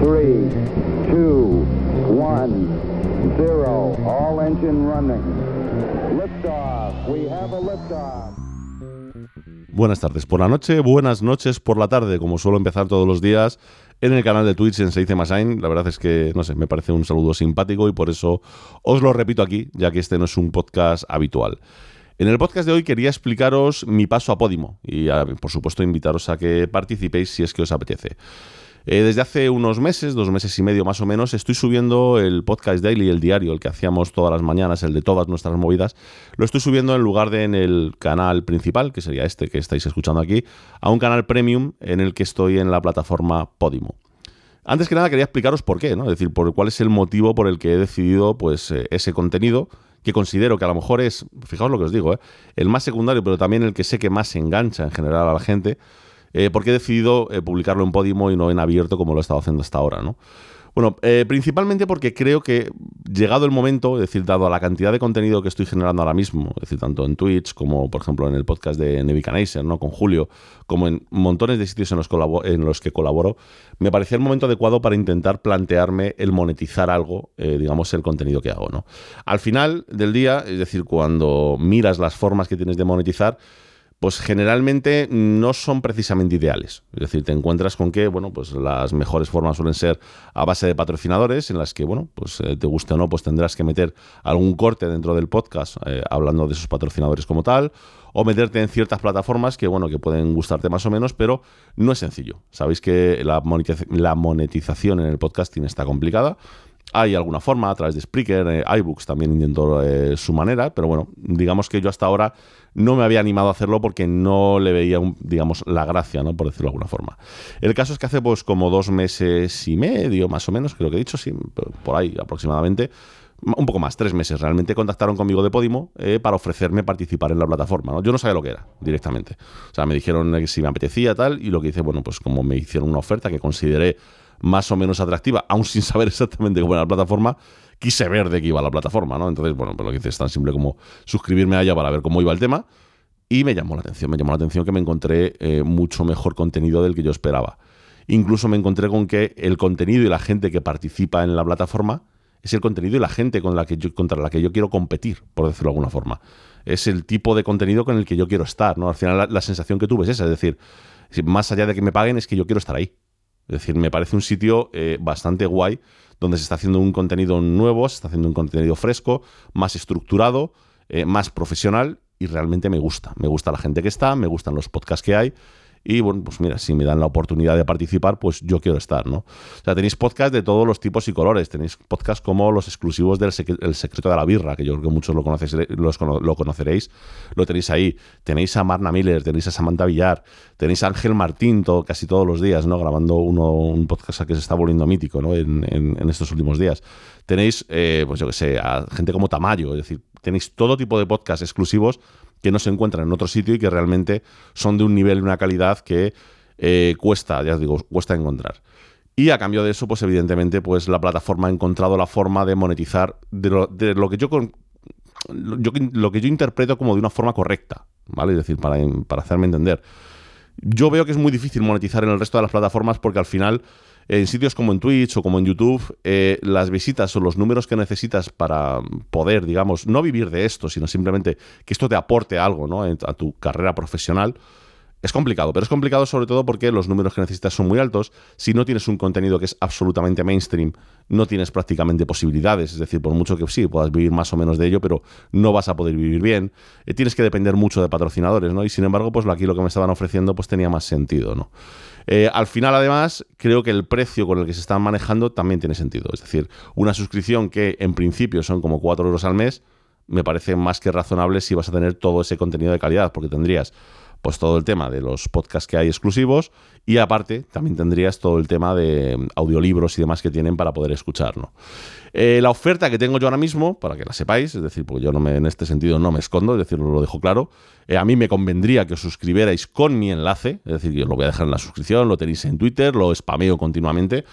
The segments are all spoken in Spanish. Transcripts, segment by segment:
3, 2, 1, 0. All engine running. Liftoff. We have a liftoff. Buenas tardes por la noche, buenas noches por la tarde, como suelo empezar todos los días en el canal de Twitch en Se dice Masain. La verdad es que, no sé, me parece un saludo simpático y por eso os lo repito aquí, ya que este no es un podcast habitual. En el podcast de hoy quería explicaros mi paso a Podimo y, por supuesto, invitaros a que participéis si es que os apetece. Eh, desde hace unos meses, dos meses y medio más o menos, estoy subiendo el podcast daily, el diario, el que hacíamos todas las mañanas, el de todas nuestras movidas. Lo estoy subiendo en lugar de en el canal principal, que sería este que estáis escuchando aquí, a un canal premium en el que estoy en la plataforma Podimo. Antes que nada quería explicaros por qué, ¿no? Es decir, por cuál es el motivo por el que he decidido pues eh, ese contenido que considero que a lo mejor es, fijaos lo que os digo, ¿eh? el más secundario, pero también el que sé que más engancha en general a la gente, eh, porque he decidido eh, publicarlo en Podimo y no en abierto como lo he estado haciendo hasta ahora, ¿no? Bueno, eh, principalmente porque creo que llegado el momento, es decir, dado a la cantidad de contenido que estoy generando ahora mismo, es decir, tanto en Twitch como, por ejemplo, en el podcast de Nebuchadnezzar, ¿no? Con Julio, como en montones de sitios en los, que colaboro, me parecía el momento adecuado para intentar plantearme el monetizar algo, eh, digamos, el contenido que hago, ¿no? Al final del día, es decir, cuando miras las formas que tienes de monetizar, pues generalmente no son precisamente ideales. Es decir, te encuentras con que, bueno, pues las mejores formas suelen ser a base de patrocinadores, en las que, bueno, pues eh, te guste o no, pues tendrás que meter algún corte dentro del podcast eh, hablando de esos patrocinadores como tal, o meterte en ciertas plataformas que, bueno, que pueden gustarte más o menos, pero no es sencillo. Sabéis que la, monetización en el podcasting está complicada. Hay alguna forma a través de Spreaker, eh, iBooks también intentó su manera, pero bueno, digamos que yo hasta ahora no me había animado a hacerlo porque no le veía, digamos, la gracia, ¿no? Por decirlo de alguna forma. El caso es que hace pues como dos meses y medio, más o menos, creo que he dicho, sí, por ahí aproximadamente, un poco más, tres meses realmente, contactaron conmigo de Podimo eh, para ofrecerme participar en la plataforma. ¿no? Yo no sabía lo que era directamente. O sea, me dijeron si me apetecía tal, y lo que hice, bueno, pues como me hicieron una oferta que consideré más o menos atractiva, aún sin saber exactamente cómo era la plataforma, quise ver de qué iba la plataforma, ¿no? Entonces, bueno, pues lo que hice es tan simple como suscribirme a ella para ver cómo iba el tema. Y me llamó la atención, me llamó la atención que me encontré eh, mucho mejor contenido del que yo esperaba. Incluso me encontré con que el contenido y la gente que participa en la plataforma es el contenido y la gente con la que yo, contra la que yo quiero competir, por decirlo de alguna forma. Es el tipo de contenido con el que yo quiero estar, ¿no? Al final la, sensación que tuve es esa, es decir, más allá de que me paguen es que yo quiero estar ahí. Es decir, me parece un sitio eh, bastante guay donde se está haciendo un contenido nuevo, se está haciendo un contenido fresco, más estructurado, eh, más profesional y realmente me gusta. Me gusta la gente que está, me gustan los podcasts que hay y bueno, pues mira, si me dan la oportunidad de participar, pues yo quiero estar, ¿no? O sea, tenéis podcast de todos los tipos y colores. Tenéis podcast como los exclusivos del El Secreto de la Birra, que yo creo que muchos lo, conocéis, lo conoceréis. Lo tenéis ahí. Tenéis a Marna Miller, tenéis a Samantha Villar, tenéis a Ángel Martín casi todos los días, ¿no? Grabando uno, un podcast que se está volviendo mítico, ¿no? En, estos últimos días. Tenéis, eh, pues yo qué sé, a gente como Tamayo, es decir, tenéis todo tipo de podcasts exclusivos que no se encuentran en otro sitio y que realmente son de un nivel y una calidad que eh, cuesta, ya os digo, cuesta encontrar. Y a cambio de eso, pues evidentemente, pues la plataforma ha encontrado la forma de monetizar de lo, que yo, lo que yo interpreto como de una forma correcta, ¿vale? Es decir, para, para hacerme entender. Yo veo que es muy difícil monetizar en el resto de las plataformas porque al final en sitios como en Twitch o como en YouTube, eh, las visitas o los números que necesitas para poder, digamos, no vivir de esto, sino simplemente que esto te aporte algo ¿no? a tu carrera profesional, es complicado, pero es complicado sobre todo porque los números que necesitas son muy altos. Si no tienes un contenido que es absolutamente mainstream, no tienes prácticamente posibilidades. Es decir, por mucho que sí, puedas vivir más o menos de ello, pero no vas a poder vivir bien. Eh, tienes que depender mucho de patrocinadores, ¿no? Y sin embargo, pues aquí lo que me estaban ofreciendo pues tenía más sentido, ¿no? Eh, al final, además, creo que el precio con el que se están manejando también tiene sentido. Es decir, una suscripción que en principio son como 4 euros al mes, me parece más que razonable si vas a tener todo ese contenido de calidad, porque tendrías pues todo el tema de los podcasts que hay exclusivos y aparte también tendrías todo el tema de audiolibros y demás que tienen para poder escuchar. Eh, la oferta que tengo yo ahora mismo, para que la sepáis, es decir, porque yo no me, en este sentido no me escondo, es decir, lo dejo claro, eh, a mí me convendría que os suscribierais con mi enlace, es decir, yo lo voy a dejar en la suscripción, lo tenéis en Twitter, lo spameo continuamente.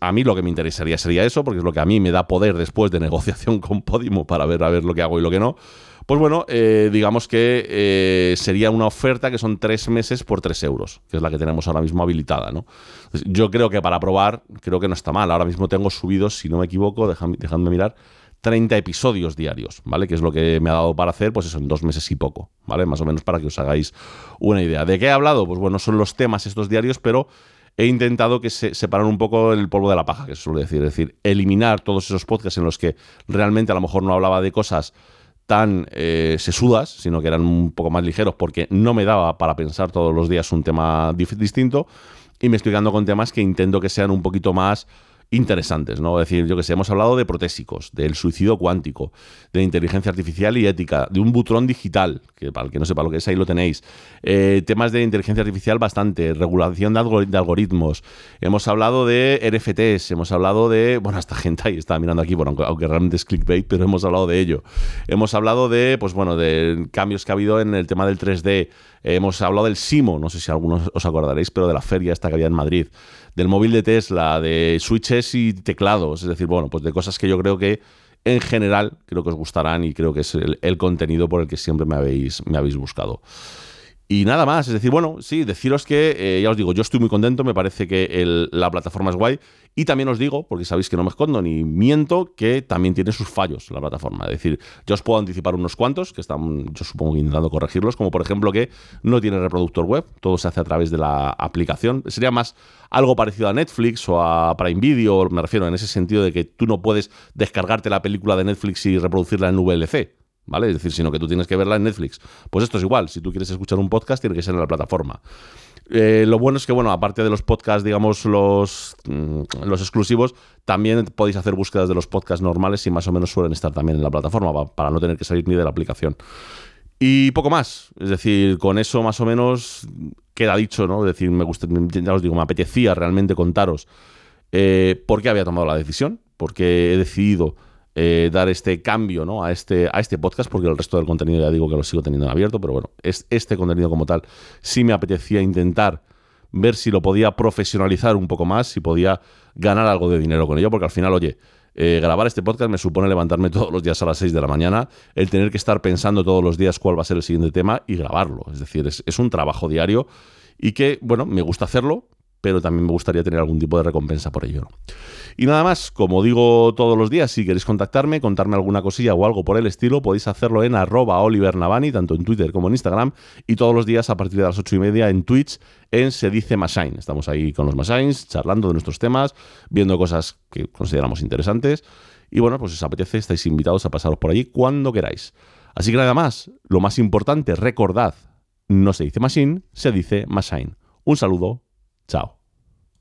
A mí lo que me interesaría sería eso, porque es lo que a mí me da poder después de negociación con Podimo para ver a ver lo que hago y lo que no Pues bueno, eh, digamos que eh, sería una oferta que son tres meses por tres euros, que es la que tenemos ahora mismo habilitada, ¿no? Yo creo que para probar, creo que no está mal. Ahora mismo tengo subidos, si no me equivoco, dejadme mirar, 30 episodios diarios, ¿vale? Que es lo que me ha dado para hacer, pues eso, en dos meses y poco, ¿vale? Más o menos para que os hagáis una idea. ¿De qué he hablado? Pues bueno, son los temas estos diarios, pero he intentado que se separan un poco el polvo de la paja, que se suele decir. Es decir, eliminar todos esos podcasts en los que realmente a lo mejor no hablaba de cosas tan eh, sesudas, sino que eran un poco más ligeros porque no me daba para pensar todos los días un tema distinto y me estoy quedando con temas que intento que sean un poquito más interesantes, ¿no? Es decir, yo que sé, hemos hablado de protésicos, del suicidio cuántico, de inteligencia artificial y ética, de un butrón digital, que para el que no sepa lo que es, ahí lo tenéis. Eh, temas de inteligencia artificial bastante, regulación de, algoritmos. Hemos hablado de NFTs, hemos hablado de. Bueno, esta gente ahí está mirando aquí, bueno, aunque, realmente es clickbait, pero hemos hablado de ello. Hemos hablado de, pues bueno, de cambios que ha habido en el tema del 3D. hemos hablado del SIMO, no sé si algunos os acordaréis, pero de la feria esta que había en Madrid del móvil de Tesla, de switches y teclados, es decir, bueno, pues de cosas que yo creo que en general creo que os gustarán y creo que es el, contenido por el que siempre me habéis, me habéis buscado. Y nada más, es decir, bueno, sí, deciros que, eh, ya os digo, yo estoy muy contento, me parece que la plataforma es guay. Y también os digo, porque sabéis que no me escondo ni miento, que también tiene sus fallos la plataforma. Es decir, yo os puedo anticipar unos cuantos, que están, yo supongo, intentando corregirlos, como por ejemplo que no tiene reproductor web, todo se hace a través de la aplicación. Sería más algo parecido a Netflix o a Prime Video, me refiero en ese sentido de que tú no puedes descargarte la película de Netflix y reproducirla en VLC ¿vale? Es decir, sino que tú tienes que verla en Netflix. Pues esto es igual, si tú quieres escuchar un podcast, tiene que ser en la plataforma. Eh, lo bueno es que, bueno, aparte de los podcasts, digamos, los, mm, los exclusivos, también podéis hacer búsquedas de los podcasts normales y más o menos suelen estar también en la plataforma para no tener que salir ni de la aplicación. Y poco más. Es decir, con eso más o menos queda dicho, ¿no? Es decir, me gusta, ya os digo, me apetecía realmente contaros eh, por qué había tomado la decisión, por qué he decidido eh, dar este cambio ¿no? a, este, a este podcast, porque el resto del contenido ya digo que lo sigo teniendo en abierto, pero bueno, es, este contenido como tal sí me apetecía intentar ver si lo podía profesionalizar un poco más, si podía ganar algo de dinero con ello, porque al final, oye, eh, grabar este podcast me supone levantarme todos los días a las 6 de la mañana, el tener que estar pensando todos los días cuál va a ser el siguiente tema y grabarlo. Es decir, es, es un trabajo diario y que, bueno, me gusta hacerlo, pero también me gustaría tener algún tipo de recompensa por ello. Y nada más, como digo todos los días, si queréis contactarme, contarme alguna cosilla o algo por el estilo, podéis hacerlo en arroba Oliver Navani, tanto en Twitter como en Instagram, y todos los días a partir de las ocho y media en Twitch en Se Dice Machine. Estamos ahí con los Machines, charlando de nuestros temas, viendo cosas que consideramos interesantes. Y bueno, pues si os apetece, estáis invitados a pasaros por allí cuando queráis. Así que nada más, lo más importante, recordad, no se dice Machine, se dice Machine. Un saludo, chao.